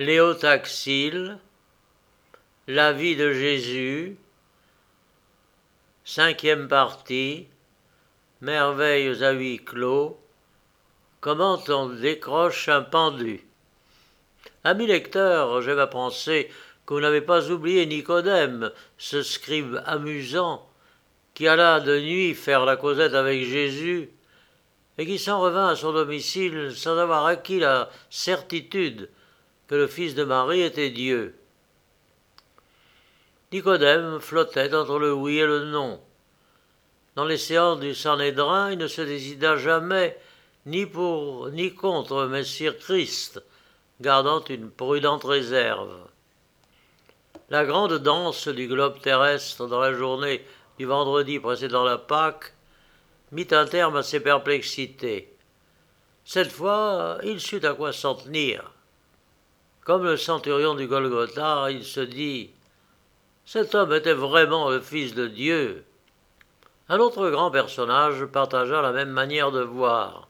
Léotaxile, La vie de Jésus, cinquième partie, Merveilles à huis clos, Comment on décroche un pendu. Amis lecteurs, j'aime à penser que vous n'avez pas oublié Nicodème, ce scribe amusant, qui alla de nuit faire la causette avec Jésus, et qui s'en revint à son domicile sans avoir acquis la certitude que le Fils de Marie était Dieu. Nicodème flottait entre le oui et le non. Dans les séances du Sanhédrin, il ne se décida jamais ni pour ni contre Messire Christ, gardant une prudente réserve. La grande danse du globe terrestre dans la journée du vendredi précédant la Pâque mit un terme à ses perplexités. Cette fois, il sut à quoi s'en tenir. Comme le centurion du Golgotha, il se dit Cet homme était vraiment le Fils de Dieu. Un autre grand personnage partagea la même manière de voir.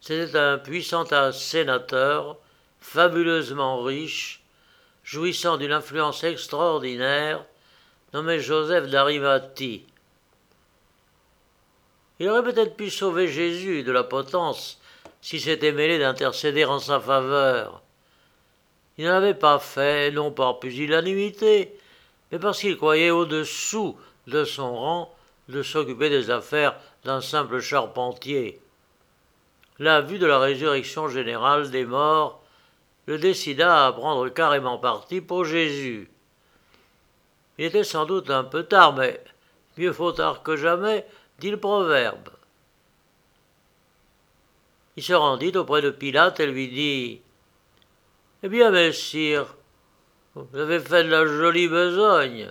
C'était un puissant sénateur, fabuleusement riche, jouissant d'une influence extraordinaire, nommé Joseph d'Arimathie. Il aurait peut-être pu sauver Jésus de la potence s'il s'était mêlé d'intercéder en sa faveur. Il n'avait pas fait, non par pusillanimité, mais parce qu'il croyait au-dessous de son rang de s'occuper des affaires d'un simple charpentier. La vue de la résurrection générale des morts le décida à prendre carrément parti pour Jésus. Il était sans doute un peu tard, mais mieux faut tard que jamais, dit le proverbe. Il se rendit auprès de Pilate et lui dit eh bien, messire, vous avez fait de la jolie besogne.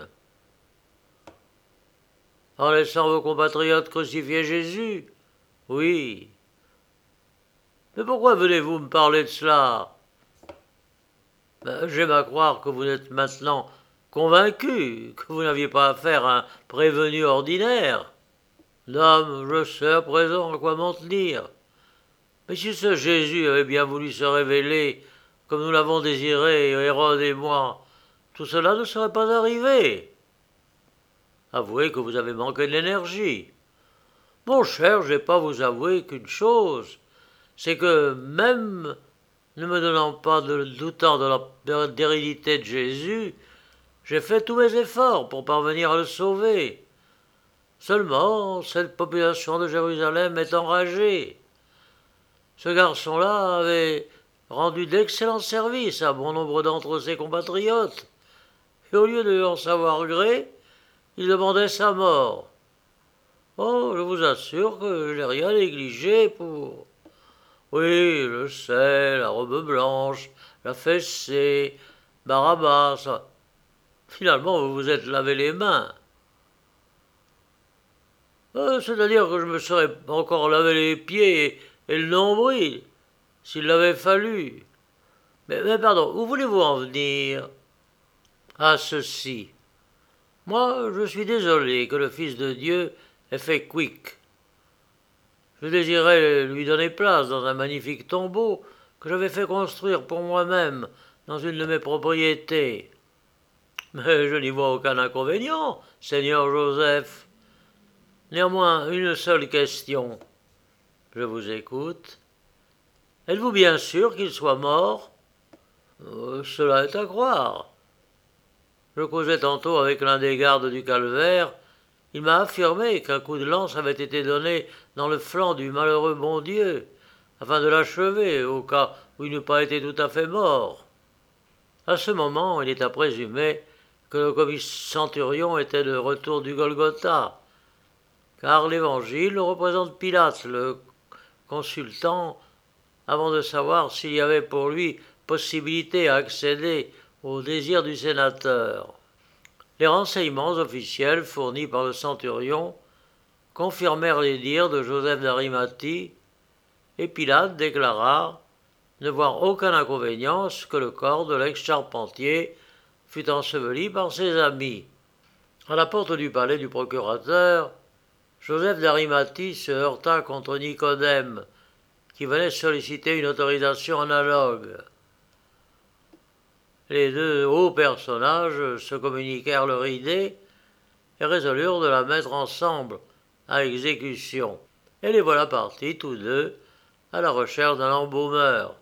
En laissant vos compatriotes crucifier Jésus Oui. Mais pourquoi venez-vous me parler de cela? Ben, J'aime à croire que vous êtes maintenant convaincu que vous n'aviez pas affaire à un prévenu ordinaire. Dame, je sais à présent à quoi m'en tenir. Mais si ce Jésus avait bien voulu se révéler comme nous l'avons désiré, Hérode et moi, tout cela ne serait pas arrivé. Avouez que vous avez manqué de l'énergie. Mon cher, je n'ai pas vous avouer qu'une chose, c'est que même ne me donnant pas de doutant de la d'hérédité de Jésus, j'ai fait tous mes efforts pour parvenir à le sauver. Seulement, cette population de Jérusalem est enragée. Ce garçon-là avait rendu d'excellents services à bon nombre d'entre ses compatriotes, et au lieu de en savoir gré, il demandait sa mort. Oh, je vous assure que je n'ai rien négligé pour. Oui, je sais, la robe blanche, la fessée, Barabbas. Finalement, vous vous êtes lavé les mains. Euh, c'est-à-dire que je me serais encore lavé les pieds et le nombril s'il l'avait fallu. Mais, pardon, où voulez-vous en venir? À ceci. Moi, je suis désolé que le Fils de Dieu ait fait quick. Je désirais lui donner place dans un magnifique tombeau que j'avais fait construire pour moi-même dans une de mes propriétés. Mais je n'y vois aucun inconvénient, Seigneur Joseph. Néanmoins, une seule question. Je vous écoute. Êtes-vous bien sûr qu'il soit mort? Euh, Cela est à croire. Je causais tantôt avec l'un des gardes du calvaire. Il m'a affirmé qu'un coup de lance avait été donné dans le flanc du malheureux bon Dieu, afin de l'achever, au cas où il n'eût pas été tout à fait mort. À ce moment, il est à présumer que le commis centurion était de retour du Golgotha, car l'Évangile représente Pilate, le consultant avant de savoir s'il y avait pour lui possibilité à accéder au désir du sénateur. Les renseignements officiels fournis par le centurion confirmèrent les dires de Joseph d'Arimathie, et Pilate déclara ne voir aucun inconvénient que le corps de l'ex-charpentier fût enseveli par ses amis. À la porte du palais du procurateur, Joseph d'Arimathie se heurta contre Nicodème, qui venait solliciter une autorisation analogue. Les deux hauts personnages se communiquèrent leur idée et résolurent de la mettre ensemble à exécution. Et les voilà partis tous deux à la recherche d'un embaumeur,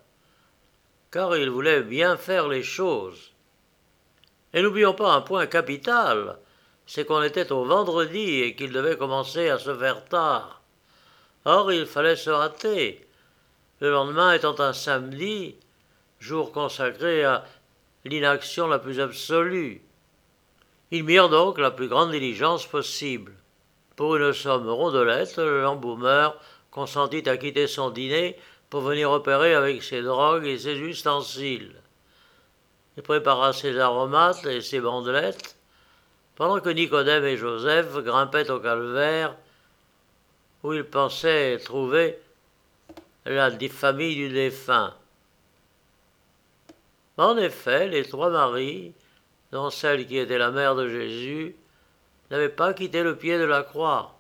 car ils voulaient bien faire les choses. Et n'oublions pas un point capital, c'est qu'on était au vendredi et qu'il devait commencer à se faire tard. Or, il fallait se hâter. Le lendemain étant un samedi, jour consacré à l'inaction la plus absolue. Ils mirent donc la plus grande diligence possible. Pour une somme rondelette, l'embaumeur consentit à quitter son dîner pour venir opérer avec ses drogues et ses ustensiles. Il prépara ses aromates et ses bandelettes, pendant que Nicodème et Joseph grimpaient au calvaire, où ils pensaient trouver la famille du défunt. En effet, les trois maris, dont celle qui était la mère de Jésus, n'avaient pas quitté le pied de la croix.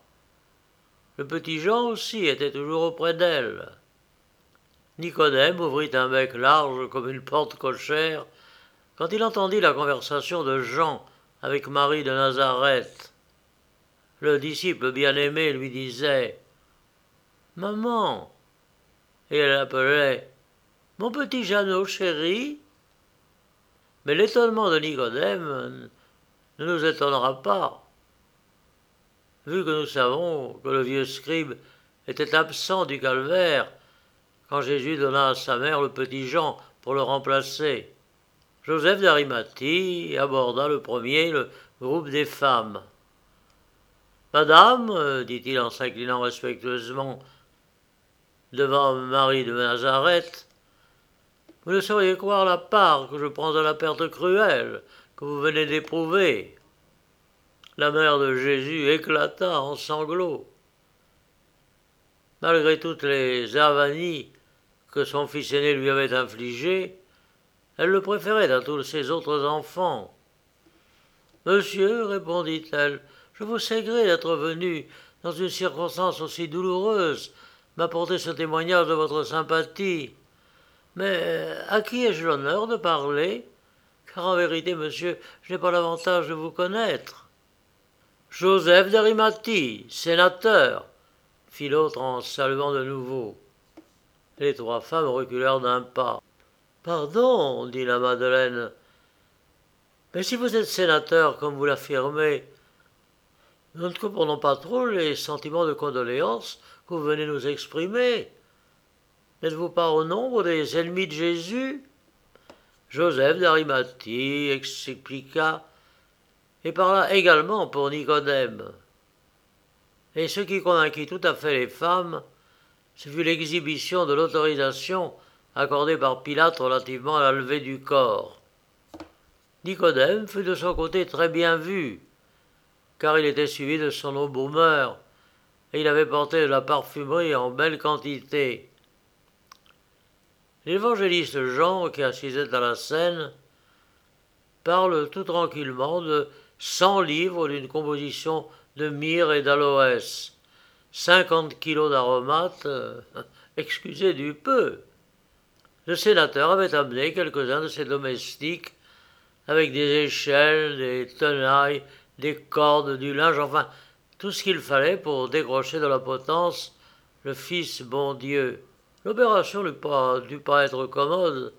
Le petit Jean aussi était toujours auprès d'elle. Nicodème ouvrit un bec large comme une porte cochère quand il entendit la conversation de Jean avec Marie de Nazareth. Le disciple bien-aimé lui disait Maman et elle appelait Mon petit Jeannot chéri. Mais l'étonnement de Nicodème ne nous étonnera pas, vu que nous savons que le vieux scribe était absent du calvaire quand Jésus donna à sa mère le petit Jean pour le remplacer. Joseph d'Arimathie aborda le premier le groupe des femmes. Madame, dit-il en s'inclinant respectueusement devant Marie de Nazareth, vous ne sauriez croire la part que je prends de la perte cruelle que vous venez d'éprouver. La mère de Jésus éclata en sanglots. Malgré toutes les avanies que son fils aîné lui avait infligées, elle le préférait à tous ses autres enfants. Monsieur, répondit-elle, je vous sais gré d'être venu dans une circonstance aussi douloureuse m'apporter ce témoignage de votre sympathie. Mais à qui ai-je l'honneur de parler? Car en vérité, monsieur, je n'ai pas l'avantage de vous connaître. Joseph d'Arimathie, sénateur, fit l'autre en saluant de nouveau. Les trois femmes reculèrent d'un pas. Pardon, dit la Madeleine. Mais si vous êtes sénateur, comme vous l'affirmez, nous ne comprenons pas trop les sentiments de condoléance vous venez nous exprimer. N'êtes-vous pas au nombre des ennemis de Jésus? Joseph d'Arimathie expliqua, et parla également pour Nicodème. Et ce qui convainquit tout à fait les femmes, ce fut l'exhibition de l'autorisation accordée par Pilate relativement à la levée du corps. Nicodème fut de son côté très bien vu, car il était suivi de son embaumeur, et il avait porté de la parfumerie en belle quantité. L'évangéliste Jean, qui assisait à la scène, parle tout tranquillement de cent livres d'une composition de myrrhe et d'aloès, cinquante kilos d'aromates, excusez du peu. Le sénateur avait amené quelques-uns de ses domestiques avec des échelles, des tenailles, des cordes, du linge, enfin tout ce qu'il fallait pour décrocher de la potence le Fils bon Dieu. L'opération n'eût pas dû pas être commode,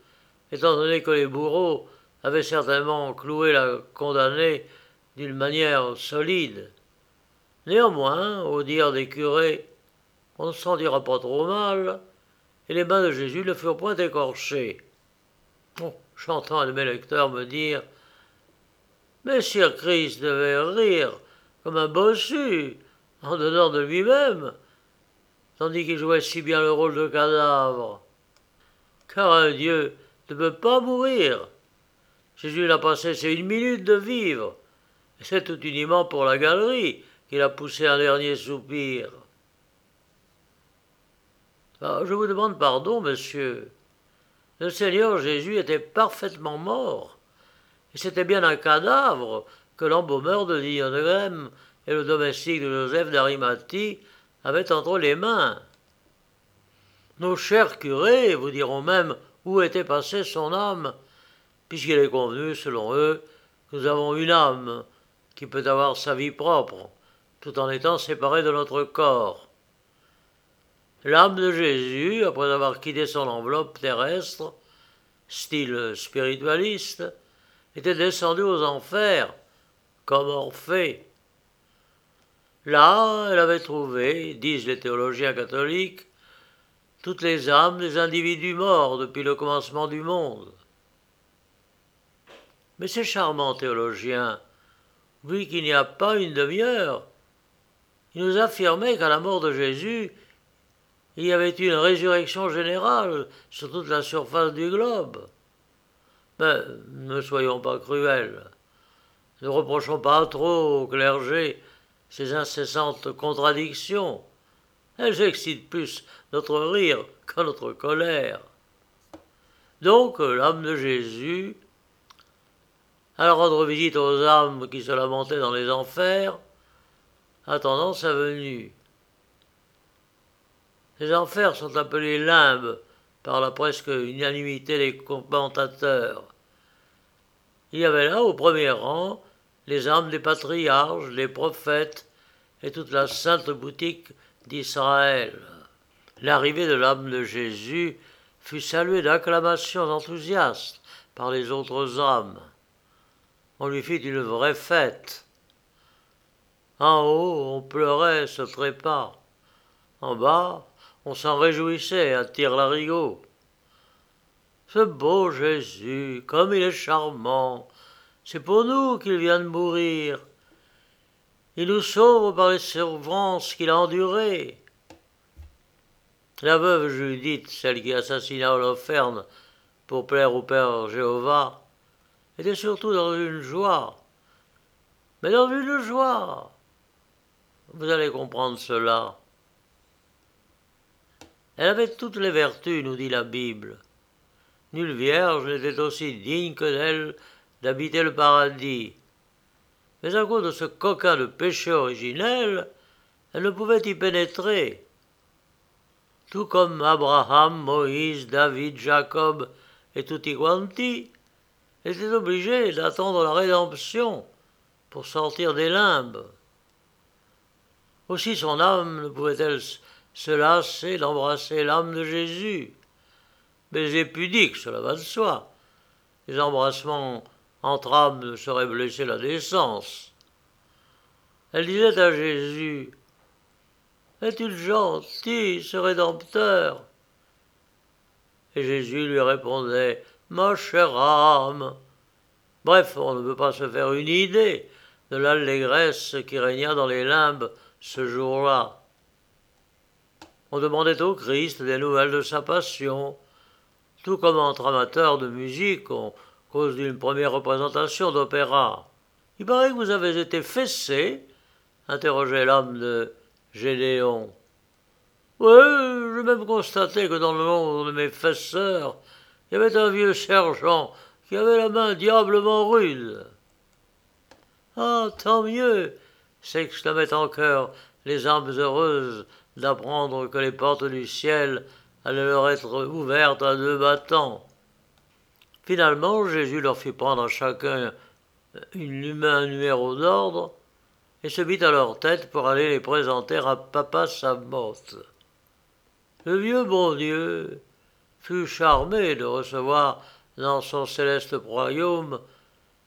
étant donné que les bourreaux avaient certainement cloué la condamnée d'une manière solide. Néanmoins, au dire des curés, on ne s'en dira pas trop mal, et les mains de Jésus ne furent point écorchées. J'entends un de mes lecteurs me dire Messire Christ devait rire comme un bossu en donnant de lui-même tandis qu'il jouait si bien le rôle de cadavre. Car un Dieu ne peut pas mourir. Jésus n'a passé c'est une minute de vivre, c'est tout uniment pour la galerie qu'il a poussé un dernier soupir. Ah, je vous demande pardon, monsieur. Le Seigneur Jésus était parfaitement mort, et c'était bien un cadavre que l'embaumeur de Nicodème et le domestique de Joseph d'Arimathie avait entre les mains. Nos chers curés vous diront même où était passée son âme, puisqu'il est convenu, selon eux, que nous avons une âme qui peut avoir sa vie propre, tout en étant séparée de notre corps. L'âme de Jésus, après avoir quitté son enveloppe terrestre, style spiritualiste, était descendue aux enfers, comme Orphée. Là, elle avait trouvé, disent les théologiens catholiques, toutes les âmes des individus morts depuis le commencement du monde. Mais ces charmants théologiens, vu qu'il n'y a pas une demi-heure, ils nous affirmaient qu'à la mort de Jésus, il y avait une résurrection générale sur toute la surface du globe. Mais ne soyons pas cruels. Ne reprochons pas trop au clergé ces incessantes contradictions. Elles excitent plus notre rire que notre colère. Donc l'âme de Jésus, à rendre visite aux âmes qui se lamentaient dans les enfers, attendant sa venue. Les enfers sont appelés limbes par la presque unanimité des commentateurs. Il y avait là, au premier rang, les âmes des patriarches, des prophètes et toute la sainte boutique d'Israël. L'arrivée de l'âme de Jésus fut saluée d'acclamations enthousiastes par les autres âmes. On lui fit une vraie fête. En haut, on pleurait ce trépas. En bas, on s'en réjouissait à tire-larigot. Ce beau Jésus, comme il est charmant, c'est pour nous qu'il vient de mourir. Il nous sauve par les souffrances qu'il a endurées. La veuve Judith, celle qui assassina Holoferne pour plaire au Père Jéhovah, était surtout dans une joie. Mais dans une joie. Vous allez comprendre cela. Elle avait toutes les vertus, nous dit la Bible. Nulle vierge n'était aussi digne que d'elle d'habiter le paradis. Mais à cause de ce coquin de péché originel, elle ne pouvait y pénétrer. Tout comme Abraham, Moïse, David, Jacob et tutti quanti, elle était obligée d'attendre la rédemption pour sortir des limbes. Aussi son âme ne pouvait-elle se lasser d'embrasser l'âme de Jésus. Baiser pudique, cela va de soi. Les embrassements entre âmes seraient blesser la décence. Elle disait à Jésus Es-tu gentil, ce rédempteur? Et Jésus lui répondait Ma chère âme. Bref, on ne peut pas se faire une idée de l'allégresse qui régna dans les limbes ce jour-là. On demandait au Christ des nouvelles de sa passion, tout comme entre amateurs de musique, en cause d'une première représentation d'opéra. Il paraît que vous avez été fessé interrogeait l'homme de Gédéon. Oui, j'ai même constaté que dans le nombre de mes fesseurs, il y avait un vieux sergent qui avait la main diablement rude. Ah, tant mieux s'exclamaient en les âmes heureuses d'apprendre que les portes du ciel allaient leur être ouvertes à deux battants. Finalement, Jésus leur fit prendre à chacun une, un numéro d'ordre et se mit à leur tête pour aller les présenter à Papa Samoth. Le vieux bon Dieu fut charmé de recevoir dans son céleste royaume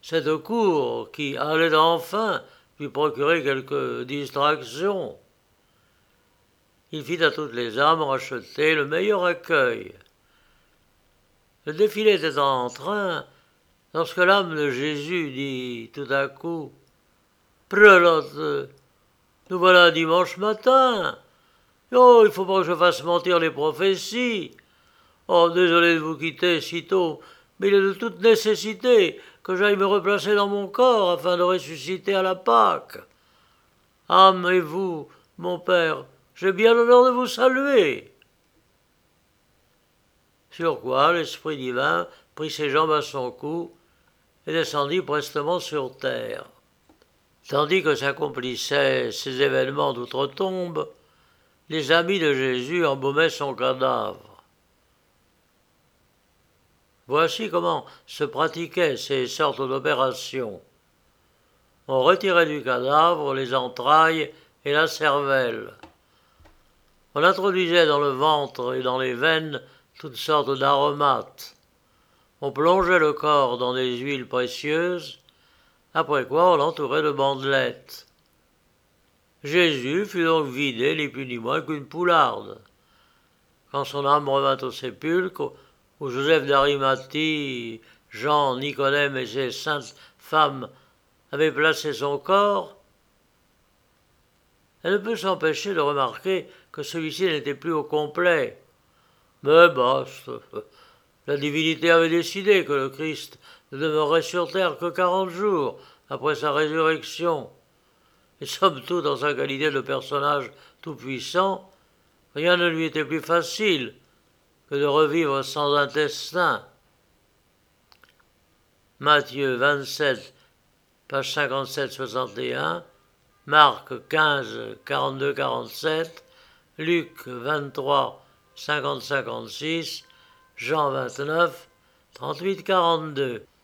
cette cour qui allait enfin lui procurer quelques distractions il fit à toutes les âmes racheter le meilleur accueil. Le défilé était en train lorsque l'âme de Jésus dit tout à coup Prélote, nous voilà dimanche matin. Oh, il faut pas que je fasse mentir les prophéties. Oh, désolé de vous quitter si tôt, mais il est de toute nécessité que j'aille me replacer dans mon corps afin de ressusciter à la Pâque. Âme et vous, mon Père, j'ai bien l'honneur de vous saluer. Sur quoi l'Esprit divin prit ses jambes à son cou et descendit prestement sur terre. Tandis que s'accomplissaient ces événements d'outre-tombe, les amis de Jésus embaumaient son cadavre. Voici comment se pratiquaient ces sortes d'opérations. On retirait du cadavre les entrailles et la cervelle. On introduisait dans le ventre et dans les veines toutes sortes d'aromates. On plongeait le corps dans des huiles précieuses, après quoi on l'entourait de bandelettes. Jésus fut donc vidé ni plus ni moins qu'une poularde. Quand son âme revint au sépulcre, où Joseph d'Arimathie, Jean, Nicodème et ses saintes femmes avaient placé son corps, elle ne peut s'empêcher de remarquer que celui-ci n'était plus au complet. Mais basta. La divinité avait décidé que le Christ ne demeurerait sur terre que quarante jours après sa résurrection. Et somme toute, dans sa qualité de personnage tout-puissant, rien ne lui était plus facile que de revivre sans intestin. Matthieu 27, page 57-61, Marc 15, 42-47, Luc 23, 50-56, Jean 29, 38-42.